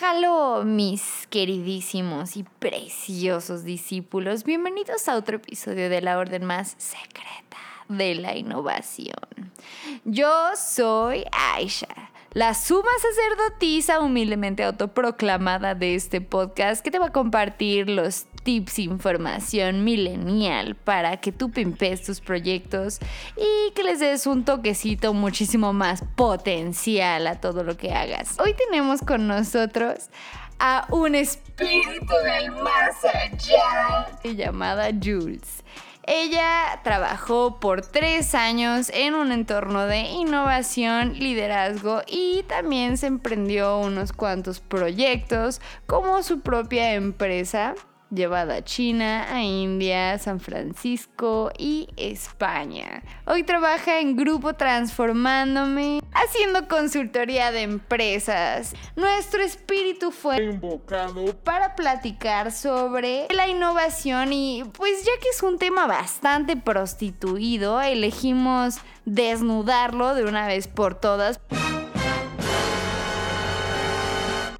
Halo, mis queridísimos y preciosos discípulos. Bienvenidos a otro episodio de la orden más secreta de la innovación. Yo soy Aisha, la suma sacerdotisa humildemente autoproclamada de este podcast que te va a compartir los tips, información milenial para que tú pimpes tus proyectos y que les des un toquecito muchísimo más potencial a todo lo que hagas. Hoy tenemos con nosotros a un espíritu del más allá llamada Jules. Ella trabajó por tres años en un entorno de innovación, liderazgo y también se emprendió unos cuantos proyectos como su propia empresa llevada a China, a India, San Francisco y España. Hoy trabaja en Grupo Transformándome, haciendo consultoría de empresas. Nuestro espíritu fue invocado para platicar sobre la innovación y pues ya que es un tema bastante prostituido, elegimos desnudarlo de una vez por todas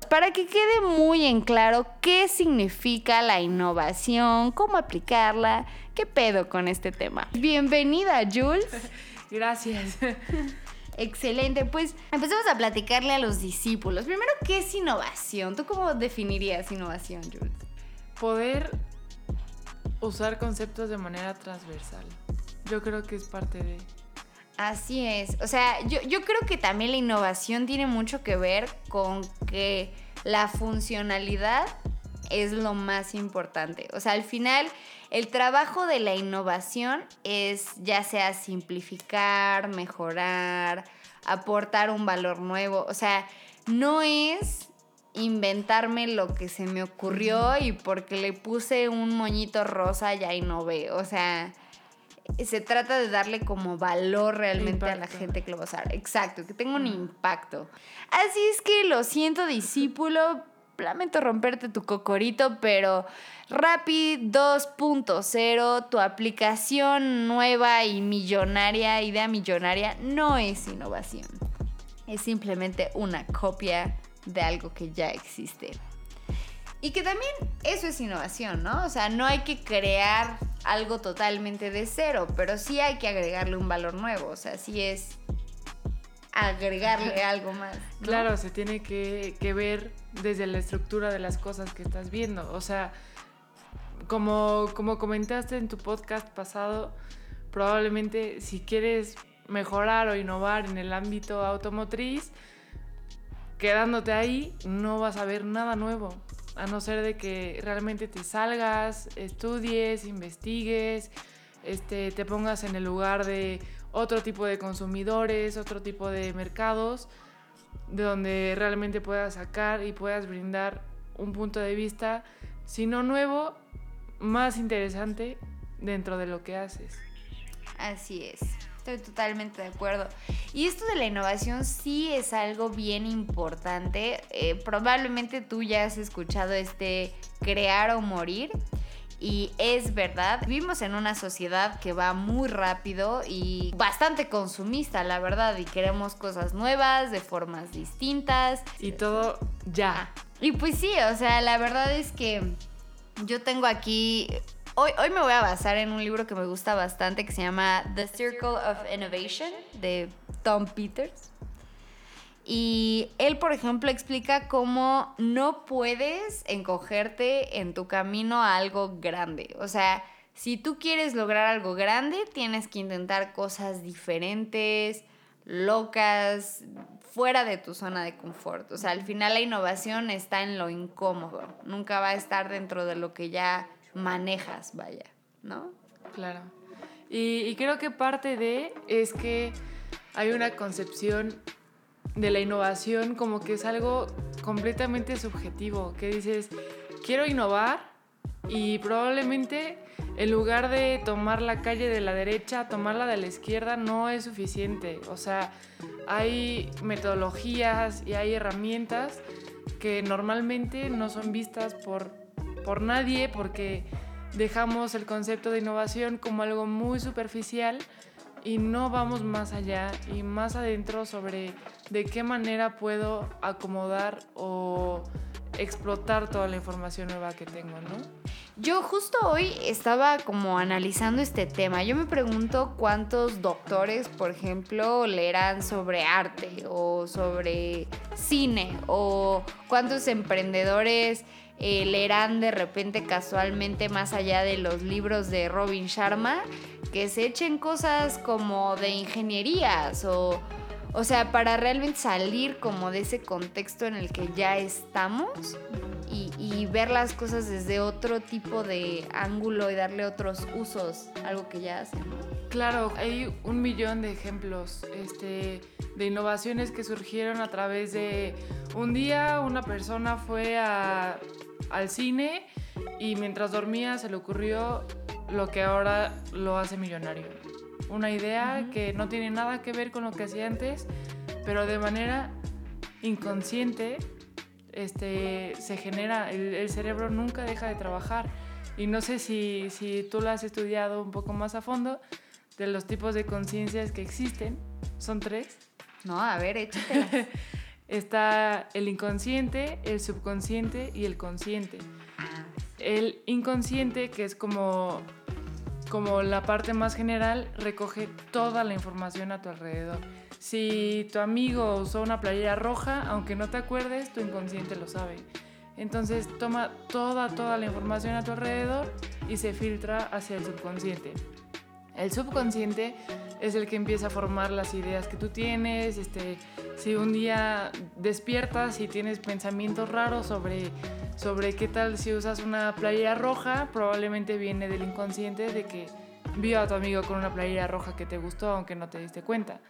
para que quede muy en claro qué significa la innovación, cómo aplicarla, qué pedo con este tema. Bienvenida, Jules. Gracias. Excelente, pues empecemos a platicarle a los discípulos. Primero, ¿qué es innovación? ¿Tú cómo definirías innovación, Jules? Poder usar conceptos de manera transversal. Yo creo que es parte de... Así es. O sea, yo, yo, creo que también la innovación tiene mucho que ver con que la funcionalidad es lo más importante. O sea, al final, el trabajo de la innovación es ya sea simplificar, mejorar, aportar un valor nuevo. O sea, no es inventarme lo que se me ocurrió y porque le puse un moñito rosa ya innové. O sea, se trata de darle como valor realmente a la gente que lo va a usar. Exacto, que tenga un impacto. Así es que lo siento, discípulo. Lamento romperte tu cocorito, pero Rapid 2.0, tu aplicación nueva y millonaria, idea millonaria, no es innovación. Es simplemente una copia de algo que ya existe. Y que también eso es innovación, ¿no? O sea, no hay que crear algo totalmente de cero, pero sí hay que agregarle un valor nuevo, o sea, sí es agregarle algo más. Claro, se tiene que, que, ver desde la estructura de las cosas que estás viendo, o sea, como, como comentaste en tu podcast pasado, probablemente si quieres mejorar o innovar en el ámbito automotriz, quedándote ahí no vas a ver nada nuevo a no ser de que realmente te salgas, estudies, investigues, este, te pongas en el lugar de otro tipo de consumidores, otro tipo de mercados, de donde realmente puedas sacar y puedas brindar un punto de vista, si no nuevo, más interesante dentro de lo que haces. Así es. Estoy totalmente de acuerdo. Y esto de la innovación sí es algo bien importante. Eh, probablemente tú ya has escuchado este crear o morir. Y es verdad, vivimos en una sociedad que va muy rápido y bastante consumista, la verdad, y queremos cosas nuevas, de formas distintas. Y todo ya. Y pues sí, o sea, la verdad es que yo tengo aquí Hoy, me voy a basar en un libro que me gusta bastante que se llama The Circle of Innovation de Tom Peters. Y él, por ejemplo, explica cómo no puedes encogerte en tu camino a algo grande. O sea, si tú quieres lograr algo grande, tienes que intentar cosas diferentes, locas, fuera de tu zona de confort. O sea, al final la innovación está en lo incómodo. Nunca va a estar dentro de lo que ya manejas, vaya, ¿no? Claro. Y, creo que parte de es que hay una concepción de la innovación como que es algo completamente subjetivo, que dices, quiero innovar y probablemente en lugar de tomar la calle de la derecha, tomarla de la izquierda no es suficiente. O sea, hay metodologías y hay herramientas que normalmente no son vistas por por nadie porque dejamos el concepto de innovación como algo muy superficial y no vamos más allá y más adentro sobre de qué manera puedo acomodar o explotar toda la información nueva que tengo, ¿no? Yo justo hoy estaba como analizando este tema. Yo me pregunto cuántos doctores, por ejemplo, leerán sobre arte o sobre cine o cuántos emprendedores eh, leerán de repente casualmente más allá de los libros de Robin Sharma, que se echen cosas como de ingenierías o o sea, para realmente salir como de ese contexto en el que ya estamos y, ver las cosas desde otro tipo de ángulo y darle otros usos, algo que ya hacen. Claro, hay un millón de ejemplos este, de innovaciones que surgieron a través de un día una persona fue al cine y mientras dormía se le ocurrió lo que ahora lo hace millonario una idea que no tiene nada que ver con lo que hacía antes, pero de manera inconsciente este, se genera, el, cerebro nunca deja de trabajar. Y no sé si, si tú lo has estudiado un poco más a fondo, de los tipos de conciencias que existen, son tres. No, a ver, échate. Está el inconsciente, el subconsciente y el consciente. El inconsciente, que es como como la parte más general, recoge toda la información a tu alrededor. Si tu amigo usó una playera roja, aunque no te acuerdes, tu inconsciente lo sabe. Entonces toma toda, toda la información a tu alrededor y se filtra hacia el subconsciente. El subconsciente es el que empieza a formar las ideas que tú tienes. Este, si un día despiertas y tienes pensamientos raros sobre, sobre qué tal si usas una playera roja, probablemente viene del inconsciente de que vio a tu amigo con una playera roja que te gustó aunque no te diste cuenta.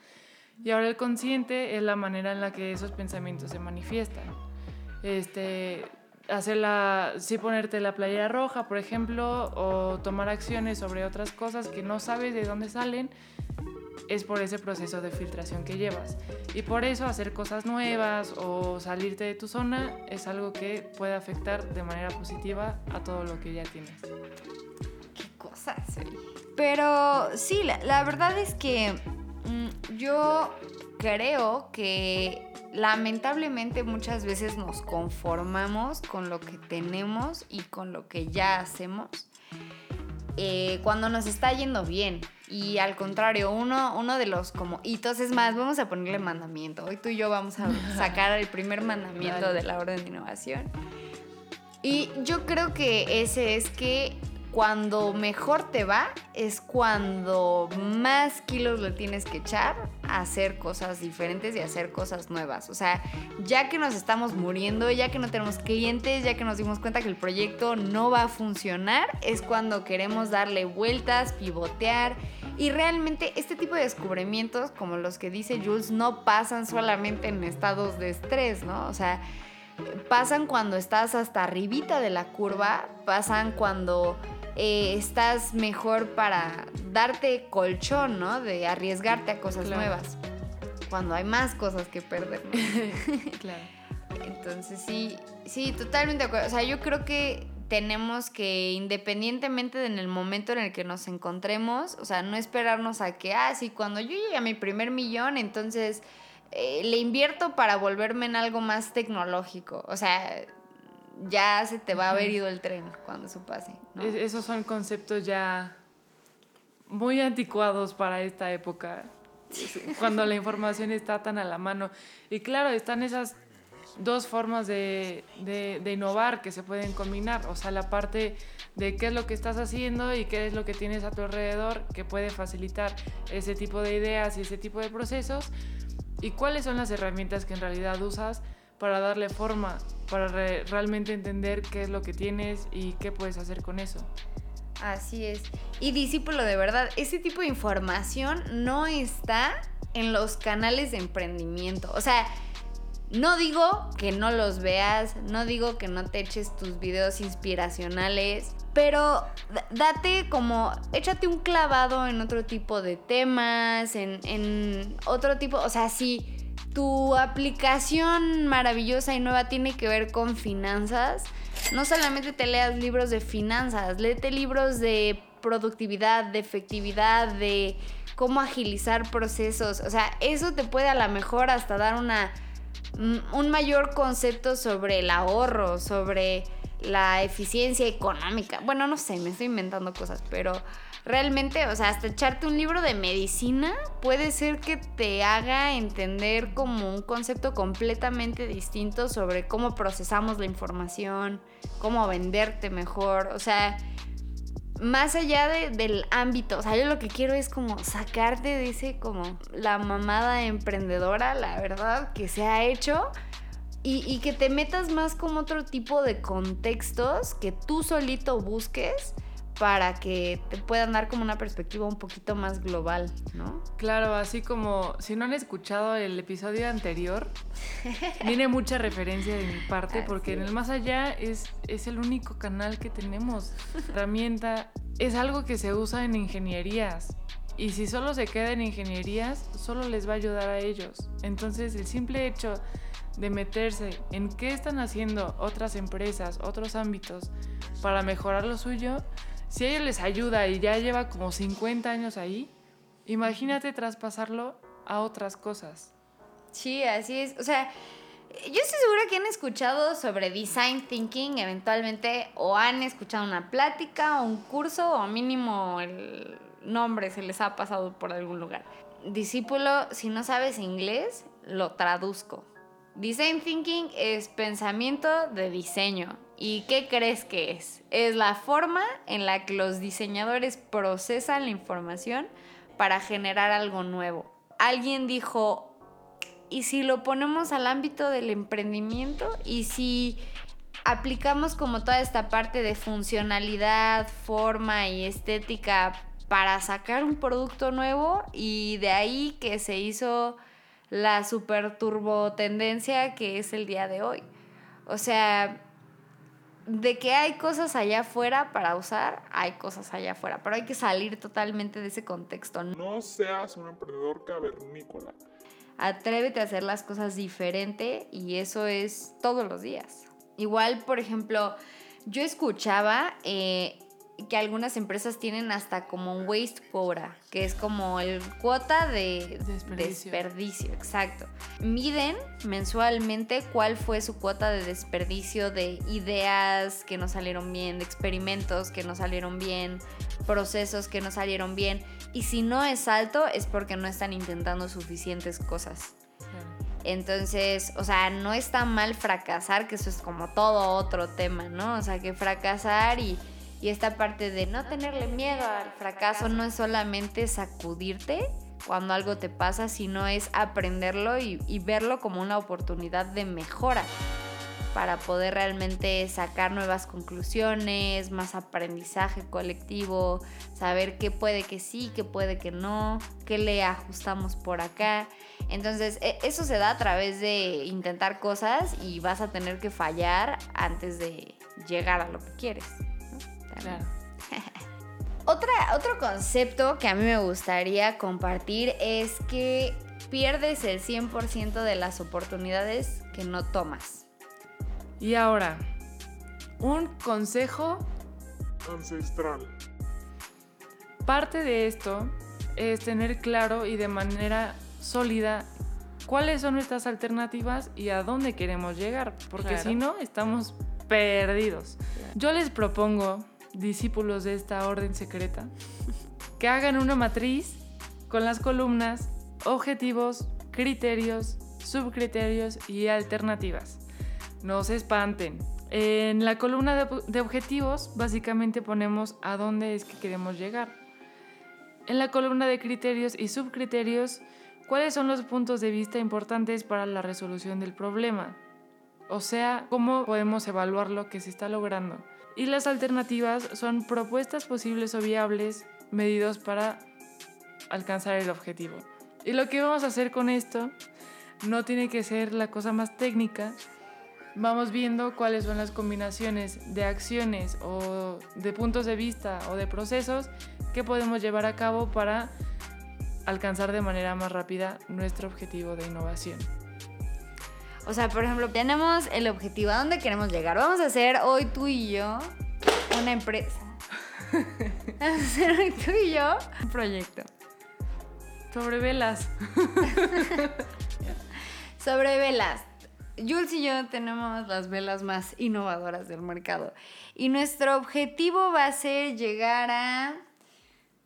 Y ahora el consciente es la manera en la que esos pensamientos se manifiestan. Este, hacerla, sí ponerte la playera roja, por ejemplo, o tomar acciones sobre otras cosas que no sabes de dónde salen, es por ese proceso de filtración que llevas. Y por eso hacer cosas nuevas o salirte de tu zona es algo que puede afectar de manera positiva a todo lo que ya tienes. Qué cosas. Pero sí, la, la verdad es que mm, yo creo que lamentablemente muchas veces nos conformamos con lo que tenemos y con lo que ya hacemos eh, cuando nos está yendo bien. Y al contrario, uno, uno de los como hitos es más, vamos a ponerle mandamiento. Hoy tú y yo vamos a sacar el primer mandamiento de la orden de innovación. Y yo creo que ese es que cuando mejor te va es cuando más kilos le tienes que echar a hacer cosas diferentes y hacer cosas nuevas. O sea, ya que nos estamos muriendo, ya que no tenemos clientes, ya que nos dimos cuenta que el proyecto no va a funcionar, es cuando queremos darle vueltas, pivotear. Y realmente este tipo de descubrimientos, como los que dice Jules, no pasan solamente en estados de estrés, ¿no? O sea, pasan cuando estás hasta arribita de la curva, pasan cuando eh, estás mejor para darte colchón, ¿no? De arriesgarte a cosas nuevas. Cuando hay más cosas que perder. claro. Entonces sí, sí, totalmente de acuerdo. O sea, yo creo que tenemos que, independientemente en el momento en el que nos encontremos, o sea, no esperarnos a que, ah, sí, cuando yo llegue a mi primer millón, entonces eh, le invierto para volverme en algo más tecnológico. O sea, ya se te va a haber ido el tren cuando eso pase. esos son conceptos ya muy anticuados para esta época, cuando la información está tan a la mano. Y claro, están esas dos formas de, de, innovar que se pueden combinar, o sea, la parte de qué es lo que estás haciendo y qué es lo que tienes a tu alrededor que puede facilitar ese tipo de ideas y ese tipo de procesos, y cuáles son las herramientas que en realidad usas para darle forma, para realmente entender qué es lo que tienes y qué puedes hacer con eso. Así es. Y discípulo, de verdad, ese tipo de información no está en los canales de emprendimiento. O sea, no digo que no los veas, no digo que no te eches tus videos inspiracionales, pero date como, échate un clavado en otro tipo de temas, en, otro tipo, o sea, sí tu aplicación maravillosa y nueva tiene que ver con finanzas, no solamente te leas libros de finanzas, léete libros de productividad, de efectividad, de cómo agilizar procesos. O sea, eso te puede a lo mejor hasta dar una mm, un mayor concepto sobre el ahorro, sobre la eficiencia económica. Bueno, no sé, me estoy inventando cosas, pero realmente, o sea, hasta echarte un libro de medicina puede ser que te haga entender como un concepto completamente distinto sobre cómo procesamos la información, cómo venderte mejor, o sea, más allá del ámbito, o sea, yo lo que quiero es como sacarte de ese como la mamada emprendedora, la verdad, que se ha hecho. Y, que te metas más como otro tipo de contextos que tú solito busques para que te puedan dar como una perspectiva un poquito más global, ¿no? Claro, así como si no han escuchado el episodio anterior, viene mucha referencia de mi parte porque en el más allá es, es el único canal que tenemos. Herramienta es algo que se usa en ingenierías. Y si solo se queda en ingenierías, solo les va a ayudar a ellos. Entonces el simple hecho de meterse en qué están haciendo otras empresas, otros ámbitos para mejorar lo suyo, si a ellos les ayuda y ya lleva como 50 años ahí, imagínate traspasarlo a otras cosas. Sí, así es. O sea, yo estoy segura que han escuchado sobre design thinking eventualmente o han escuchado una plática o un curso o mínimo el nombre se les ha pasado por algún lugar. Discípulo, si no sabes inglés, lo traduzco. Design thinking es pensamiento de diseño. ¿Y qué crees que es? Es la forma en la que los diseñadores procesan la información para generar algo nuevo. Alguien dijo, ¿y si lo ponemos al ámbito del emprendimiento? ¿Y si aplicamos como toda esta parte de funcionalidad, forma y estética para sacar un producto nuevo? Y de ahí que se hizo la super turbo tendencia que es el día de hoy. O sea, de que hay cosas allá afuera para usar, hay cosas allá afuera, pero hay que salir totalmente de ese contexto. No seas un emprendedor cavernícola. Atrévete a hacer las cosas diferente y eso es todos los días. Igual, por ejemplo, yo escuchaba eh, que algunas empresas tienen hasta como un waste quota, que es como el cuota de desperdicio. desperdicio. exacto. Miden mensualmente cuál fue su cuota de desperdicio de ideas que no salieron bien, de experimentos que no salieron bien, procesos que no salieron bien. Y si no es alto es porque no están intentando suficientes cosas. Entonces, o sea, no está mal fracasar, que eso es como todo otro tema, ¿no? O sea, que fracasar y y esta parte de no tenerle miedo al fracaso no es solamente sacudirte cuando algo te pasa, sino es aprenderlo y, verlo como una oportunidad de mejora para poder realmente sacar nuevas conclusiones, más aprendizaje colectivo, saber qué puede que sí, qué puede que no, qué le ajustamos por acá. Entonces, e, eso se da a través de intentar cosas y vas a tener que fallar antes de llegar a lo que quieres. Otra, otro concepto que a mí me gustaría compartir es que pierdes el 100% de las oportunidades que no tomas. Y ahora, un consejo ancestral. Parte de esto es tener claro y de manera sólida cuáles son nuestras alternativas y a dónde queremos llegar, porque si no, estamos perdidos. Yo les propongo discípulos de esta orden secreta, que hagan una matriz con las columnas, objetivos, criterios, subcriterios y alternativas. No se espanten. En la columna de, objetivos básicamente ponemos a dónde es que queremos llegar. En la columna de criterios y subcriterios, cuáles son los puntos de vista importantes para la resolución del problema. O sea, cómo podemos evaluar lo que se está logrando y las alternativas son propuestas posibles o viables medidos para alcanzar el objetivo. Y lo que vamos a hacer con esto no tiene que ser la cosa más técnica. Vamos viendo cuáles son las combinaciones de acciones o de puntos de vista o de procesos que podemos llevar a cabo para alcanzar de manera más rápida nuestro objetivo de innovación. O sea, por ejemplo, tenemos el objetivo, ¿a dónde queremos llegar? Vamos a hacer hoy tú y yo una empresa. Vamos a hacer hoy tú y yo un proyecto. Sobre velas. Sobre velas. Jules y yo tenemos las velas más innovadoras del mercado. Y nuestro objetivo va a ser llegar a.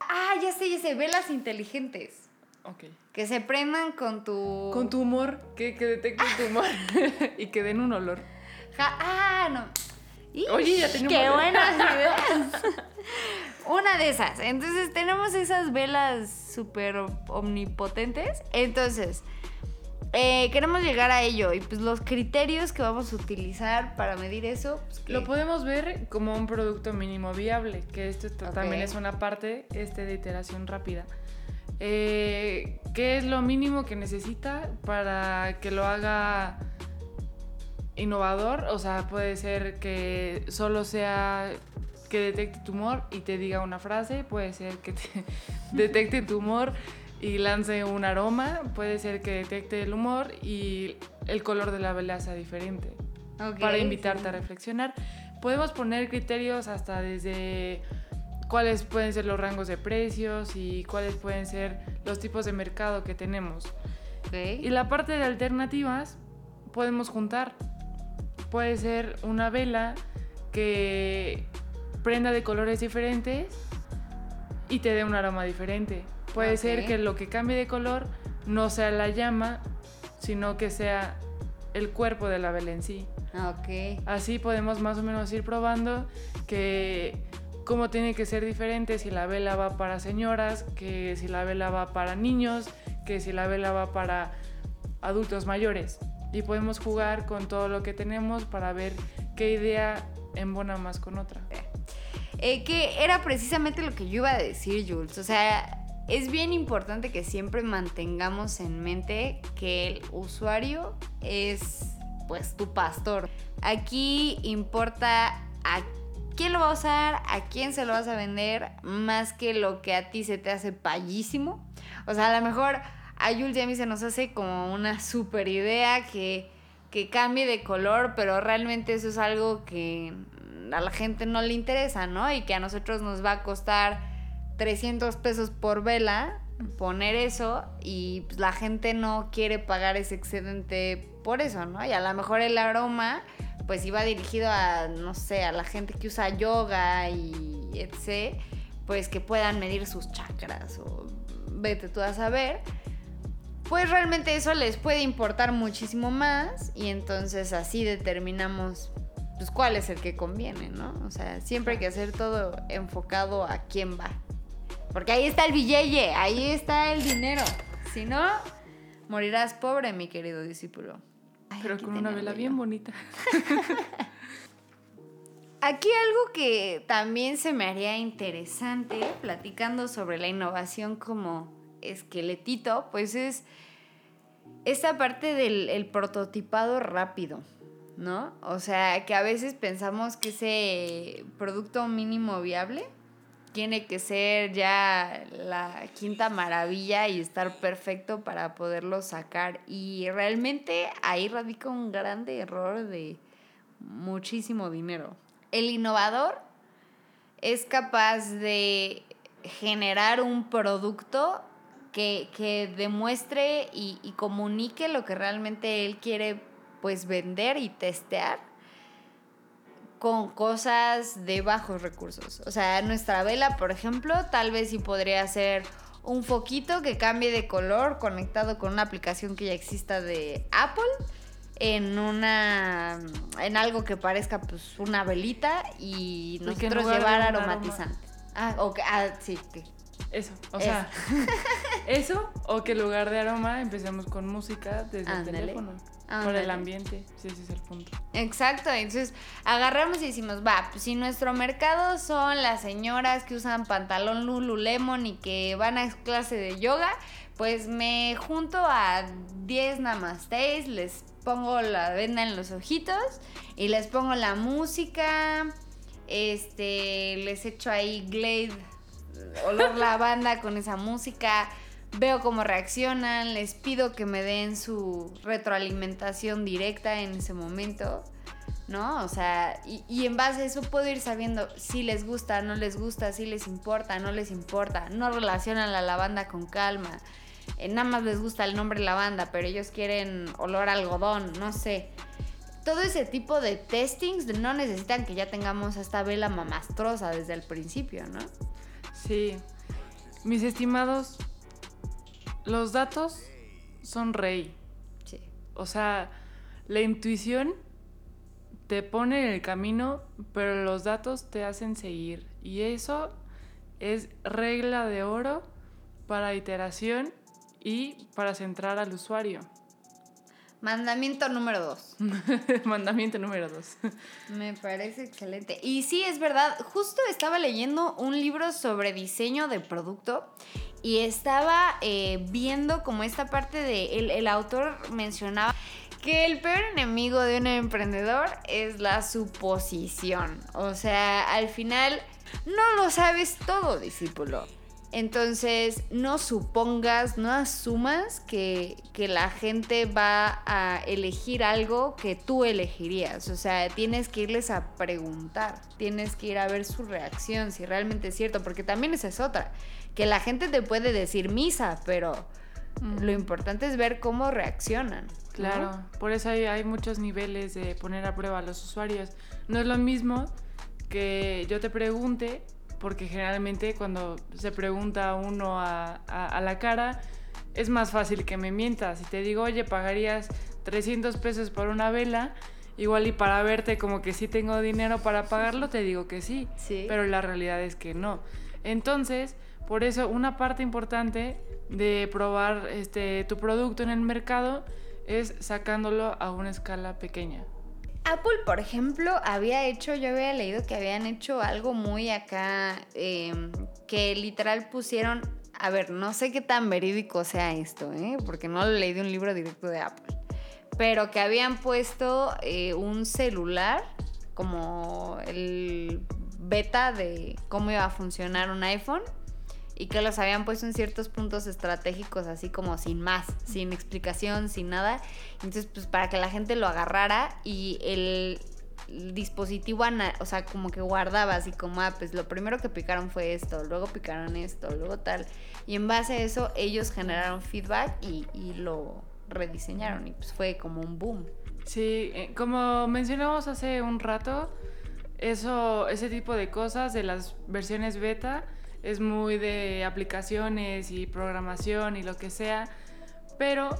Ah, ya sé, ya sé, velas inteligentes. Ok. Que se prendan con tu. Con tu humor, que, que detecten tu humor y que den un olor. Ja- ah, no. Ish, Oye, ya un ¡Qué buenas ideas! Una de esas. Entonces, tenemos esas velas súper omnipotentes. Entonces, eh, queremos llegar a ello. Y pues los criterios que vamos a utilizar para medir eso. pues, que- Lo podemos ver como un producto mínimo viable, que esto también es una parte este, de iteración rápida. Eh, ¿Qué es lo mínimo que necesita para que lo haga innovador? O sea, puede ser que solo sea que detecte tumor y te diga una frase, puede ser que te detecte tumor y lance un aroma, puede ser que detecte el humor y el color de la vela sea diferente Ok, para invitarte sí. a reflexionar. Podemos poner criterios hasta desde cuáles pueden ser los rangos de precios y cuáles pueden ser los tipos de mercado que tenemos. Y la parte de alternativas podemos juntar. Puede ser una vela que prenda de colores diferentes y te dé un aroma diferente. Puede ser que lo que cambie de color no sea la llama, sino que sea el cuerpo de la vela en sí. Ok. Así podemos más o menos ir probando que cómo tiene que ser diferente si la vela va para señoras, que si la vela va para niños, que si la vela va para adultos mayores. Y podemos jugar con todo lo que tenemos para ver qué idea embona más con otra. Eh, que era precisamente lo que yo iba a decir, Jules. O sea, es bien importante que siempre mantengamos en mente que el usuario es, pues, tu pastor. Aquí importa a quién lo va a usar, a quién se lo vas a vender, más que lo que a ti se te hace payísimo. O sea, a lo mejor a Jules y a se nos hace como una super idea que, que cambie de color, pero realmente eso es algo que a la gente no le interesa, ¿no? Y que a nosotros nos va a costar 300 pesos por vela poner eso y pues, la gente no quiere pagar ese excedente por eso, ¿no? Y a lo mejor el aroma pues iba dirigido a, no sé, a la gente que usa yoga y etc., pues que puedan medir sus chakras o vete tú a saber pues realmente eso les puede importar muchísimo más y entonces así determinamos pues cuál es el que conviene, ¿no? O sea, siempre hay que hacer todo enfocado a quién va. Porque ahí está el billete, ahí está el dinero. Si no, morirás pobre, mi querido discípulo. Ay, Pero con una vela bien bonita. Aquí algo que también se me haría interesante, platicando sobre la innovación como esqueletito, pues es esta parte del el prototipado rápido, ¿no? O sea, que a veces pensamos que ese producto mínimo viable tiene que ser ya la quinta maravilla y estar perfecto para poderlo sacar. Y realmente ahí radica un grande error de muchísimo dinero. El innovador es capaz de generar un producto que, que demuestre y, y comunique lo que realmente él quiere pues vender y testear con cosas de bajos recursos. O sea, nuestra vela, por ejemplo, tal vez sí podría ser un foquito que cambie de color conectado con una aplicación que ya exista de Apple en una en algo que parezca pues una velita y nosotros llevar aroma- aromatizante. Ah, ok, ah, sí, que Eso, o Eso. sea, eso o que en lugar de aroma empecemos con música desde el teléfono. Ándale. el ambiente, sí, ese es el punto. Exacto, entonces agarramos y decimos, va, pues si nuestro mercado son las señoras que usan pantalón Lululemon y que van a clase de yoga, pues me junto a 10 namastés, les pongo la venda en los ojitos y les pongo la música, este, les echo ahí Glade, olor lavanda con esa música, veo cómo reaccionan, les pido que me den su retroalimentación directa en ese momento, ¿no? O sea, y, en base a eso puedo ir sabiendo si les gusta, no les gusta, si les importa, no les importa, no relacionan la lavanda con calma. eh, nada más les gusta el nombre lavanda, pero ellos quieren olor algodón, no sé. Todo ese tipo de testings no necesitan que ya tengamos esta vela mamastrosa desde el principio, ¿no? Sí. Mis estimados, los datos son rey. Sí. O sea, la intuición te pone en el camino, pero los datos te hacen seguir. Y eso es regla de oro para iteración y para centrar al usuario. Mandamiento número dos. Mandamiento número dos. Me parece excelente. Y sí, es verdad, justo estaba leyendo un libro sobre diseño de producto y estaba eh, viendo como esta parte de, el, el autor mencionaba que el peor enemigo de un emprendedor es la suposición. O sea, al final no lo sabes todo, discípulo. Entonces, no supongas, no asumas que, que, la gente va a elegir algo que tú elegirías. O sea, tienes que irles a preguntar, tienes que ir a ver su reacción, si realmente es cierto, porque también esa es otra, que la gente te puede decir misa, pero mm. lo importante es ver cómo reaccionan. Claro, ¿no? por eso hay, hay muchos niveles de poner a prueba a los usuarios. No es lo mismo que yo te pregunte porque generalmente cuando se pregunta uno a, a, a, la cara, es más fácil que me mientas. Si te digo, oye, pagarías 300 pesos por una vela, igual y para verte como que sí tengo dinero para pagarlo, te digo que sí, sí. pero la realidad es que no. Entonces, por eso una parte importante de probar este, tu producto en el mercado es sacándolo a una escala pequeña. Apple, por ejemplo, había hecho, yo había leído que habían hecho algo muy acá, eh, que literal pusieron, a ver, no sé qué tan verídico sea esto, ¿eh? porque no lo leí de un libro directo de Apple, pero que habían puesto eh, un celular como el beta de cómo iba a funcionar un iPhone y que los habían puesto en ciertos puntos estratégicos así como sin más, sin explicación, sin nada. Entonces, pues para que la gente lo agarrara y el, dispositivo, o sea, como que guardaba así como, ah, pues lo primero que picaron fue esto, luego picaron esto, luego tal. Y en base a eso ellos generaron feedback y, y lo rediseñaron y pues fue como un boom. Sí, eh, como mencionamos hace un rato, eso, ese tipo de cosas de las versiones beta es muy de aplicaciones y programación y lo que sea, pero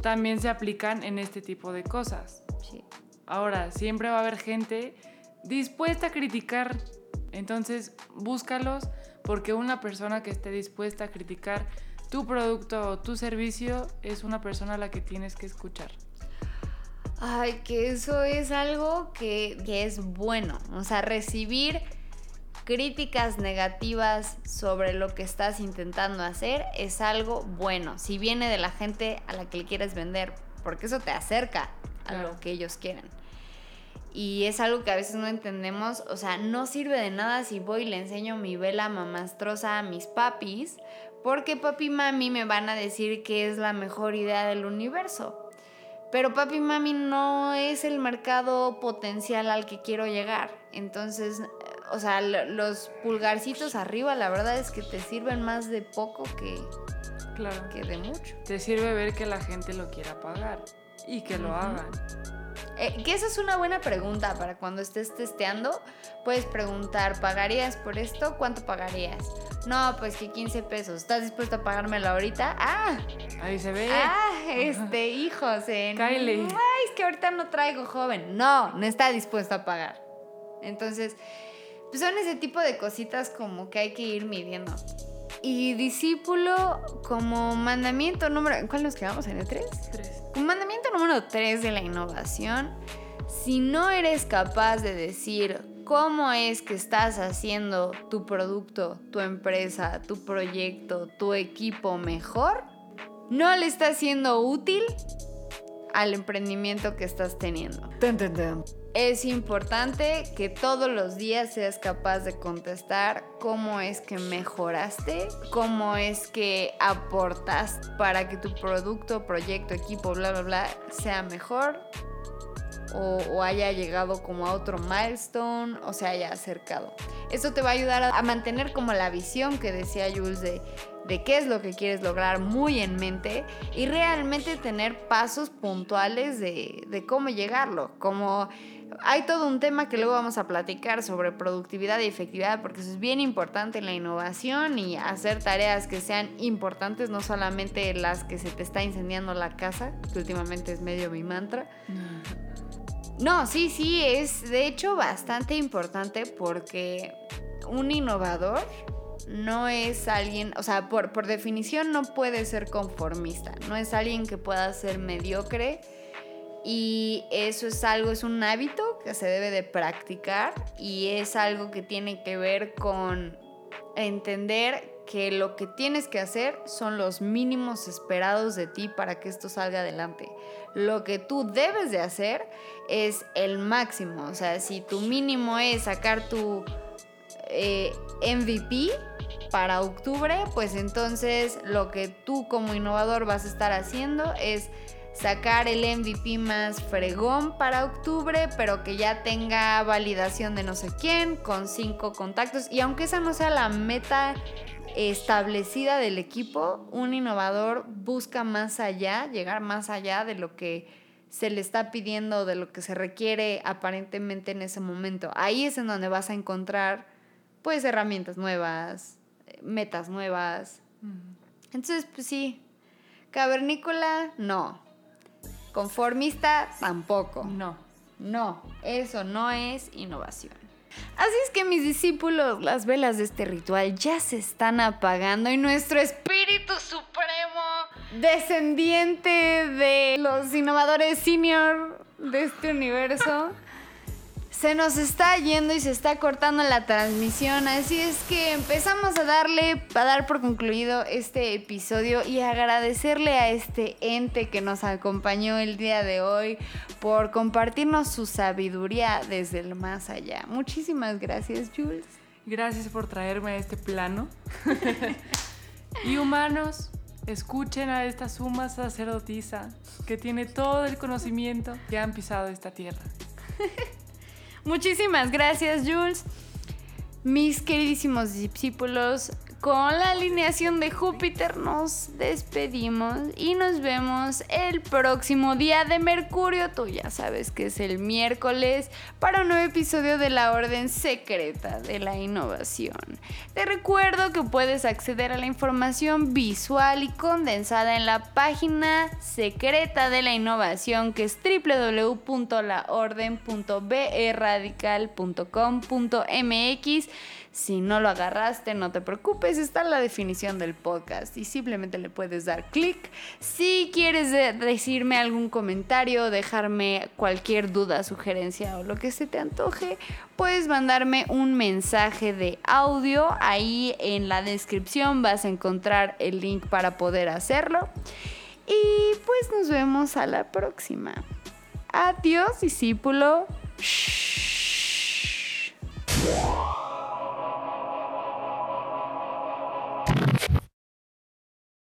también se aplican en este tipo de cosas. Sí. Ahora, siempre va a haber gente dispuesta a criticar, entonces búscalos porque una persona que esté dispuesta a criticar tu producto o tu servicio es una persona a la que tienes que escuchar. Ay, que eso es algo que, que es bueno, o sea, recibir críticas negativas sobre lo que estás intentando hacer es algo bueno. Si viene de la gente a la que le quieres vender, porque eso te acerca a Claro. lo que ellos quieren. Y es algo que a veces no entendemos. O sea, no sirve de nada si voy y le enseño mi vela mamastrosa a mis papis, porque papi y mami me van a decir que es la mejor idea del universo. Pero papi y mami no es el mercado potencial al que quiero llegar. Entonces, o sea, lo- los pulgarcitos arriba, la verdad es que te sirven más de poco que, Claro. que de mucho. Te sirve ver que la gente lo quiera pagar y que lo hagan. Eh, que esa es una buena pregunta para cuando estés testeando. Puedes preguntar, ¿pagarías por esto? ¿Cuánto pagarías? No, pues que 15 pesos. ¿Estás dispuesto a pagármelo ahorita? Ah, Ahí se ve. ah, este, hijos. Eh, Cáele. Ay, es que ahorita no traigo joven. No, no está dispuesto a pagar. Entonces, pues son ese tipo de cositas como que hay que ir midiendo. Y discípulo como mandamiento número... ¿Cuál nos quedamos en el 3? Tres. Un mandamiento número 3 de la innovación, si no eres capaz de decir cómo es que estás haciendo tu producto, tu empresa, tu proyecto, tu equipo mejor, no le estás siendo útil al emprendimiento que estás teniendo. Es importante que todos los días seas capaz de contestar cómo es que mejoraste, cómo es que aportas para que tu producto, proyecto, equipo, bla, bla, bla, sea mejor o, haya llegado como a otro milestone o se haya acercado. Esto te va a ayudar a, mantener como la visión que decía Jules de de qué es lo que quieres lograr muy en mente y realmente tener pasos puntuales de, de cómo llegarlo. Como hay todo un tema que luego vamos a platicar sobre productividad y efectividad, porque eso es bien importante en la innovación y hacer tareas que sean importantes, no solamente las que se te está incendiando la casa, que últimamente es medio mi mantra. Sí, sí, es de hecho bastante importante porque un innovador no es alguien, o sea, por, por definición no puede ser conformista, no es alguien que pueda ser mediocre y eso es algo, es un hábito que se debe de practicar y es algo que tiene que ver con entender que lo que tienes que hacer son los mínimos esperados de ti para que esto salga adelante. Lo que tú debes de hacer es el máximo. O sea, si tu mínimo es sacar tu eh, MVP para octubre, pues entonces lo que tú como innovador vas a estar haciendo es sacar el MVP más fregón para octubre, pero que ya tenga validación de no sé quién, con cinco contactos. Y aunque esa no sea la meta establecida del equipo, un innovador busca más allá, llegar más allá de lo que se le está pidiendo, de lo que se requiere aparentemente en ese momento. Ahí es en donde vas a encontrar pues herramientas nuevas, metas nuevas. Entonces, pues sí, cavernícola, no. Conformista, tampoco. No. No, eso no es innovación. Así es que mis discípulos, las velas de este ritual ya se están apagando y nuestro espíritu supremo, descendiente de los innovadores senior de este universo, se nos está yendo y se está cortando la transmisión, así es que empezamos a darle, a dar por concluido este episodio y agradecerle a este ente que nos acompañó el día de hoy por compartirnos su sabiduría desde el más allá. Muchísimas gracias, Jules. Gracias por traerme a este plano. y humanos, escuchen a esta suma sacerdotisa que tiene todo el conocimiento que han pisado esta tierra. Muchísimas gracias, Jules. Mis queridísimos discípulos, con la alineación de Júpiter nos despedimos y nos vemos el próximo día de Mercurio. Tú ya sabes que es el miércoles para un nuevo episodio de la Orden Secreta de la Innovación. Te recuerdo que puedes acceder a la información visual y condensada en la página secreta de la innovación que es www.laorden.bradical.com.mx si no lo agarraste, no te preocupes, está la definición del podcast y simplemente le puedes dar clic. Si quieres decirme algún comentario, dejarme cualquier duda, sugerencia o lo que se te antoje, puedes mandarme un mensaje de audio. Ahí en la descripción vas a encontrar el link para poder hacerlo. Y pues nos vemos a la próxima. Adiós, discípulo. Shh.